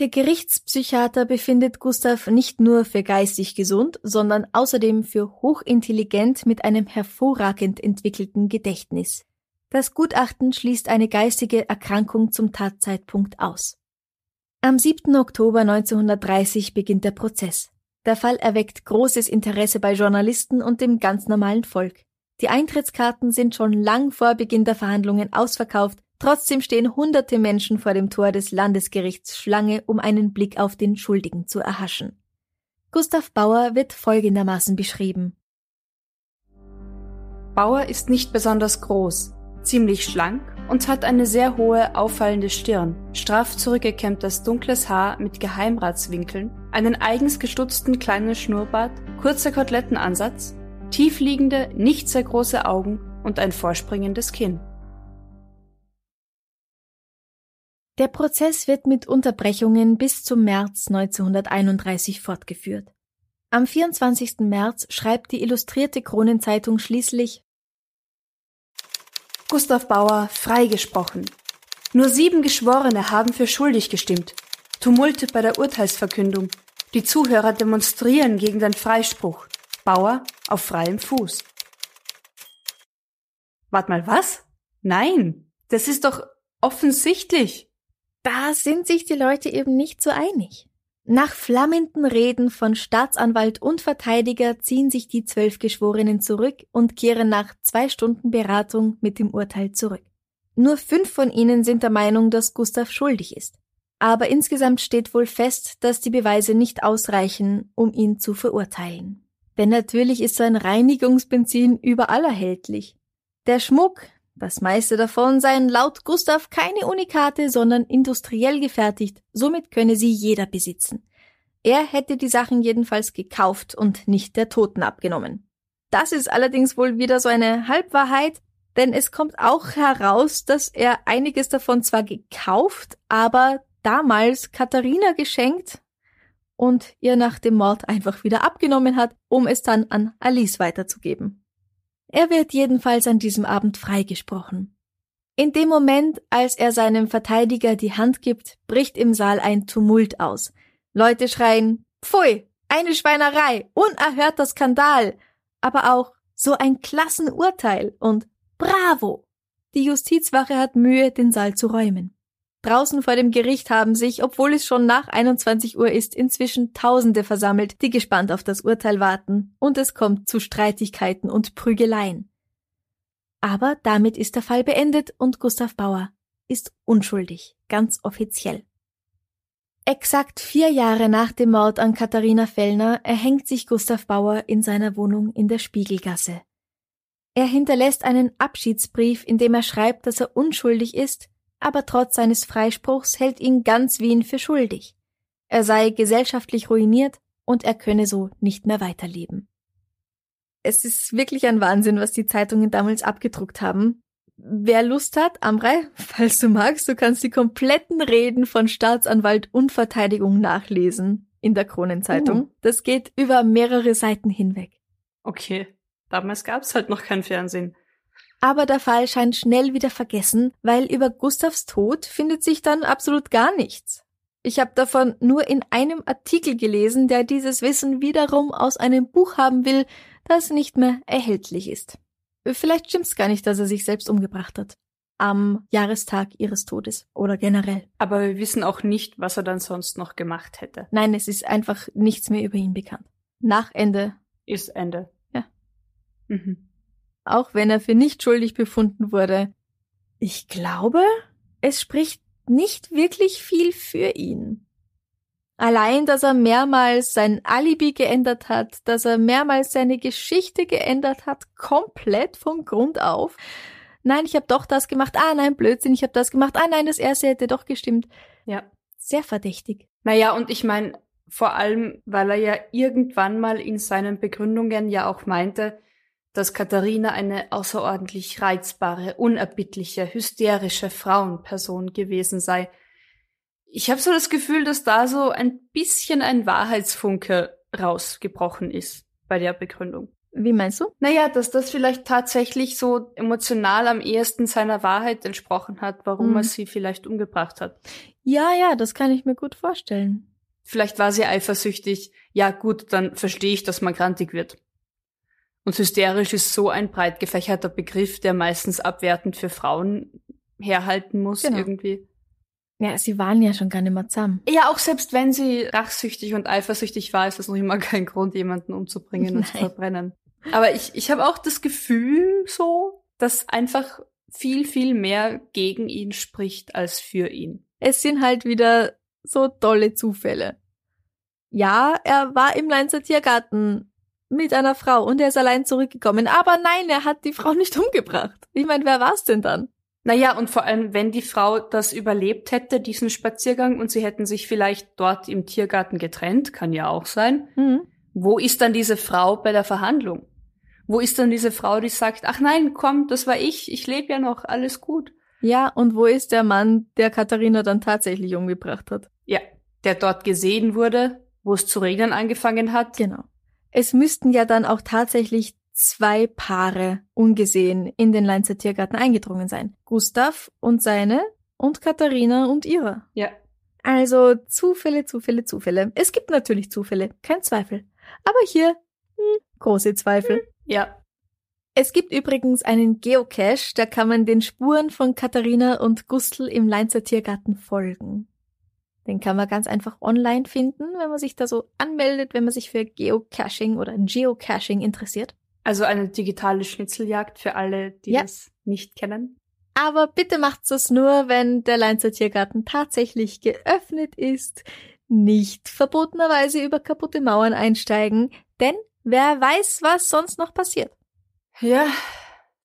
Der Gerichtspsychiater befindet Gustav nicht nur für geistig gesund, sondern außerdem für hochintelligent mit einem hervorragend entwickelten Gedächtnis. Das Gutachten schließt eine geistige Erkrankung zum Tatzeitpunkt aus. Am 7. Oktober 1930 beginnt der Prozess. Der Fall erweckt großes Interesse bei Journalisten und dem ganz normalen Volk. Die Eintrittskarten sind schon lang vor Beginn der Verhandlungen ausverkauft, trotzdem stehen hunderte Menschen vor dem Tor des Landesgerichts Schlange, um einen Blick auf den Schuldigen zu erhaschen. Gustav Bauer wird folgendermaßen beschrieben. Bauer ist nicht besonders groß, ziemlich schlank und hat eine sehr hohe, auffallende Stirn, straff zurückgekämmtes dunkles Haar mit Geheimratswinkeln, einen eigens gestutzten kleinen Schnurrbart, kurzer Kotelettenansatz, tiefliegende, nicht sehr große Augen und ein vorspringendes Kinn. Der Prozess wird mit Unterbrechungen bis zum März 1931 fortgeführt. Am 24. März schreibt die Illustrierte Kronenzeitung schließlich Gustav Bauer freigesprochen. Nur sieben Geschworene haben für schuldig gestimmt. Tumulte bei der Urteilsverkündung. Die Zuhörer demonstrieren gegen den Freispruch. Bauer auf freiem Fuß. Wart mal, was? Nein, das ist doch offensichtlich. Da sind sich die Leute eben nicht so einig. Nach flammenden Reden von Staatsanwalt und Verteidiger ziehen sich die zwölf Geschworenen zurück und kehren nach zwei Stunden Beratung mit dem Urteil zurück. Nur fünf von ihnen sind der Meinung, dass Gustav schuldig ist. Aber insgesamt steht wohl fest, dass die Beweise nicht ausreichen, um ihn zu verurteilen. Denn natürlich ist so ein Reinigungsbenzin überall erhältlich. Der Schmuck, das meiste davon seien laut Gustav keine Unikate, sondern industriell gefertigt, somit könne sie jeder besitzen. Er hätte die Sachen jedenfalls gekauft und nicht der Toten abgenommen. Das ist allerdings wohl wieder so eine Halbwahrheit, denn es kommt auch heraus, dass er einiges davon zwar gekauft, aber damals Katharina geschenkt und ihr nach dem Mord einfach wieder abgenommen hat, um es dann an Alice weiterzugeben. Er wird jedenfalls an diesem Abend freigesprochen. In dem Moment, als er seinem Verteidiger die Hand gibt, bricht im Saal ein Tumult aus. Leute schreien Pfui, eine Schweinerei, unerhörter Skandal, aber auch so ein Klassenurteil und Bravo. Die Justizwache hat Mühe, den Saal zu räumen. Draußen vor dem Gericht haben sich, obwohl es schon nach 21 Uhr ist, inzwischen Tausende versammelt, die gespannt auf das Urteil warten, und es kommt zu Streitigkeiten und Prügeleien. Aber damit ist der Fall beendet und Gustav Bauer ist unschuldig, ganz offiziell. Exakt vier Jahre nach dem Mord an Katharina Fellner erhängt sich Gustav Bauer in seiner Wohnung in der Spiegelgasse. Er hinterlässt einen Abschiedsbrief, in dem er schreibt, dass er unschuldig ist aber trotz seines Freispruchs hält ihn ganz Wien für schuldig. Er sei gesellschaftlich ruiniert und er könne so nicht mehr weiterleben. Es ist wirklich ein Wahnsinn, was die Zeitungen damals abgedruckt haben. Wer Lust hat, Amrei, *laughs* falls du magst, du kannst die kompletten Reden von Staatsanwalt und Verteidigung nachlesen in der Kronenzeitung. Uh. Das geht über mehrere Seiten hinweg. Okay, damals gab's halt noch kein Fernsehen. Aber der Fall scheint schnell wieder vergessen, weil über Gustavs Tod findet sich dann absolut gar nichts. Ich habe davon nur in einem Artikel gelesen, der dieses Wissen wiederum aus einem Buch haben will, das nicht mehr erhältlich ist. Vielleicht stimmt's gar nicht, dass er sich selbst umgebracht hat. Am Jahrestag ihres Todes oder generell. Aber wir wissen auch nicht, was er dann sonst noch gemacht hätte. Nein, es ist einfach nichts mehr über ihn bekannt. Nach Ende. Ist Ende. Ja. Mhm auch wenn er für nicht schuldig befunden wurde. Ich glaube, es spricht nicht wirklich viel für ihn. Allein, dass er mehrmals sein Alibi geändert hat, dass er mehrmals seine Geschichte geändert hat, komplett von Grund auf. Nein, ich habe doch das gemacht. Ah, nein, Blödsinn, ich habe das gemacht. Ah, nein, das erste hätte doch gestimmt. Ja. Sehr verdächtig. Naja, und ich meine, vor allem, weil er ja irgendwann mal in seinen Begründungen ja auch meinte, dass Katharina eine außerordentlich reizbare, unerbittliche, hysterische Frauenperson gewesen sei. Ich habe so das Gefühl, dass da so ein bisschen ein Wahrheitsfunke rausgebrochen ist bei der Begründung. Wie meinst du? Naja, dass das vielleicht tatsächlich so emotional am ehesten seiner Wahrheit entsprochen hat, warum mhm. er sie vielleicht umgebracht hat. Ja, ja, das kann ich mir gut vorstellen. Vielleicht war sie eifersüchtig. Ja, gut, dann verstehe ich, dass man grantig wird. Und hysterisch ist so ein breit gefächerter Begriff, der meistens abwertend für Frauen herhalten muss genau. irgendwie. Ja, sie waren ja schon gar nicht mehr zusammen. Ja, auch selbst wenn sie rachsüchtig und eifersüchtig war, ist das noch immer kein Grund, jemanden umzubringen und zu verbrennen. Aber ich, ich habe auch das Gefühl so, dass einfach viel, viel mehr gegen ihn spricht als für ihn. Es sind halt wieder so tolle Zufälle. Ja, er war im Leinzer Tiergarten mit einer Frau und er ist allein zurückgekommen. Aber nein, er hat die Frau nicht *laughs* umgebracht. Ich meine, wer war's denn dann? Naja, und vor allem, wenn die Frau das überlebt hätte, diesen Spaziergang, und sie hätten sich vielleicht dort im Tiergarten getrennt, kann ja auch sein, mhm. wo ist dann diese Frau bei der Verhandlung? Wo ist dann diese Frau, die sagt, ach nein, komm, das war ich, ich lebe ja noch, alles gut. Ja, und wo ist der Mann, der Katharina dann tatsächlich umgebracht hat? Ja, der dort gesehen wurde, wo es zu regnen angefangen hat. Genau. Es müssten ja dann auch tatsächlich zwei Paare ungesehen in den Leinzer Tiergarten eingedrungen sein. Gustav und seine und Katharina und ihre. Ja. Also Zufälle, Zufälle, Zufälle. Es gibt natürlich Zufälle, kein Zweifel. Aber hier hm, große Zweifel. Ja. Es gibt übrigens einen Geocache, da kann man den Spuren von Katharina und Gustl im Leinzer Tiergarten folgen. Den kann man ganz einfach online finden, wenn man sich da so anmeldet, wenn man sich für Geocaching oder Geocaching interessiert. Also eine digitale Schnitzeljagd für alle, die Ja. das nicht kennen. Aber bitte macht's das nur, wenn der Leinzer Tiergarten tatsächlich geöffnet ist. Nicht verbotenerweise über kaputte Mauern einsteigen, denn wer weiß, was sonst noch passiert. Ja,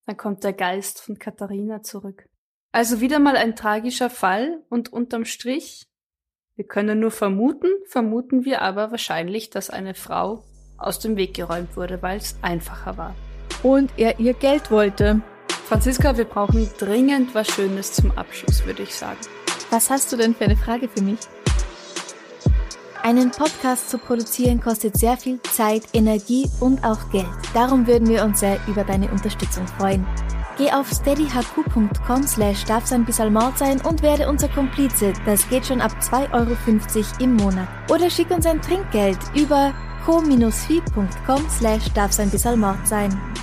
dann kommt der Geist von Katharina zurück. Also wieder mal ein tragischer Fall und unterm Strich, wir können nur vermuten, vermuten wir aber wahrscheinlich, dass eine Frau aus dem Weg geräumt wurde, weil es einfacher war. Und er ihr Geld wollte. Franziska, wir brauchen dringend was Schönes zum Abschluss, würde ich sagen. Was hast du denn für eine Frage für mich? Einen Podcast zu produzieren kostet sehr viel Zeit, Energie und auch Geld. Darum würden wir uns sehr über deine Unterstützung freuen. Geh auf steadyhq.com slash darf sein und werde unser Komplize. Das geht schon ab 2,50 Euro im Monat. Oder schick uns ein Trinkgeld über co-fi.com slash darf sein.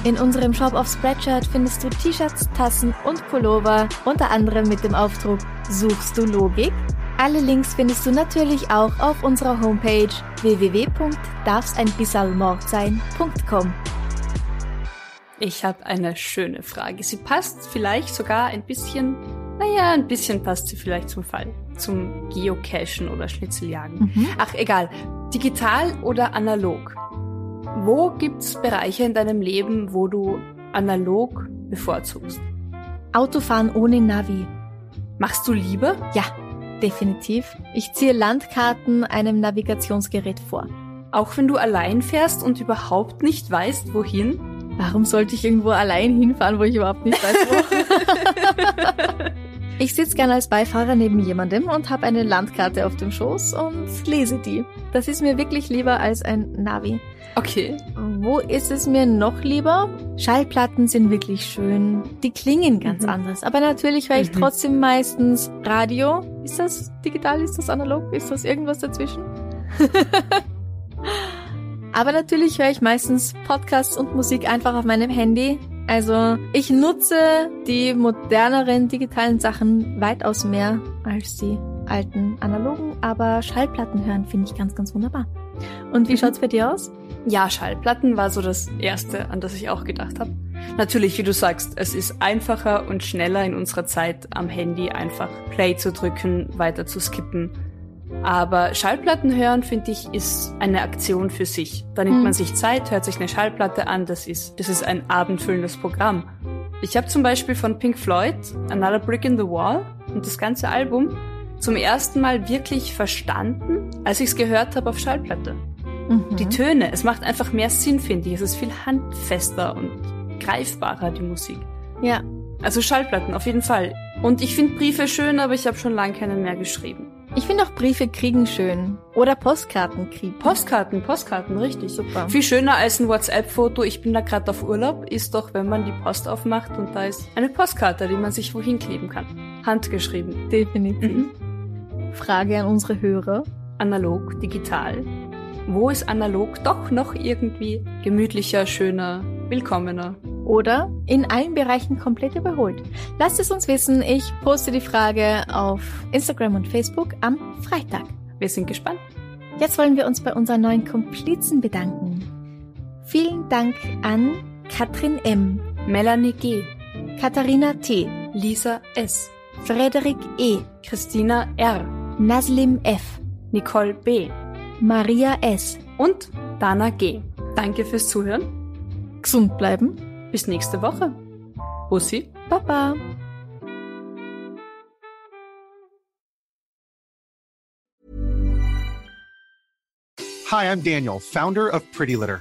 In unserem Shop auf Spreadshirt findest du T-Shirts, Tassen und Pullover, unter anderem mit dem Aufdruck Suchst du Logik? Alle Links findest du natürlich auch auf unserer Homepage www.darfseinbissalmordsein.com. Ich habe eine schöne Frage. Sie passt vielleicht sogar ein bisschen, naja, ein bisschen passt sie vielleicht zum Fall. Zum Geocachen oder Schnitzeljagen. Mhm. Ach, egal. Digital oder analog? Wo gibt's Bereiche in deinem Leben, wo du analog bevorzugst? Autofahren ohne Navi. Machst du lieber? Ja, definitiv. Ich ziehe Landkarten einem Navigationsgerät vor. Auch wenn du allein fährst und überhaupt nicht weißt, wohin? Warum sollte ich irgendwo allein hinfahren, wo ich überhaupt nicht weiß, wo? *laughs* ich sitze gerne als Beifahrer neben jemandem und habe eine Landkarte auf dem Schoß und lese die. Das ist mir wirklich lieber als ein Navi. Okay. Wo ist es mir noch lieber? Schallplatten sind wirklich schön. Die klingen ganz Mhm. anders. Aber natürlich höre ich Mhm. trotzdem meistens Radio. Ist das digital? Ist das analog? Ist das irgendwas dazwischen? *laughs* Aber natürlich höre ich meistens Podcasts und Musik einfach auf meinem Handy. Also ich nutze die moderneren digitalen Sachen weitaus mehr als die alten analogen. Aber Schallplatten hören finde ich ganz, ganz wunderbar. Und wie Mhm. schaut's bei dir aus? Ja, Schallplatten war so das Erste, an das ich auch gedacht habe. Natürlich, wie du sagst, es ist einfacher und schneller in unserer Zeit am Handy einfach Play zu drücken, weiter zu skippen. Aber Schallplatten hören, finde ich, ist eine Aktion für sich. Da nimmt Hm. man sich Zeit, hört sich eine Schallplatte an, das ist, das ist ein abendfüllendes Programm. Ich habe zum Beispiel von Pink Floyd Another Brick in the Wall und das ganze Album zum ersten Mal wirklich verstanden, als ich es gehört habe auf Schallplatte. Mhm. Die Töne, es macht einfach mehr Sinn, finde ich. Es ist viel handfester und greifbarer, die Musik. Ja, Also Schallplatten, auf jeden Fall. Und ich finde Briefe schön, aber ich habe schon lange keine mehr geschrieben. Ich finde auch Briefe kriegen schön. Oder Postkarten kriegen. Postkarten, Postkarten, richtig. Super. Viel schöner als ein WhatsApp-Foto, ich bin da gerade auf Urlaub, ist doch, wenn man die Post aufmacht und da ist eine Postkarte, die man sich wohin kleben kann. Handgeschrieben. Definitiv. Mhm. Frage an unsere Hörer. Analog, digital. Wo ist analog doch noch irgendwie gemütlicher, schöner, willkommener? Oder in allen Bereichen komplett überholt. Lasst es uns wissen. Ich poste die Frage auf Instagram und Facebook am Freitag. Wir sind gespannt. Jetzt wollen wir uns bei unseren neuen Komplizen bedanken. Vielen Dank an Katrin M., Melanie G., Katharina T., Lisa S., Frederik E., Christina R., Naslim F., Nicole B. Maria S. und Dana G. Danke fürs Zuhören. Gesund bleiben. Bis nächste Woche. Bussi. Baba. Hi, I'm Daniel, founder of Pretty Litter.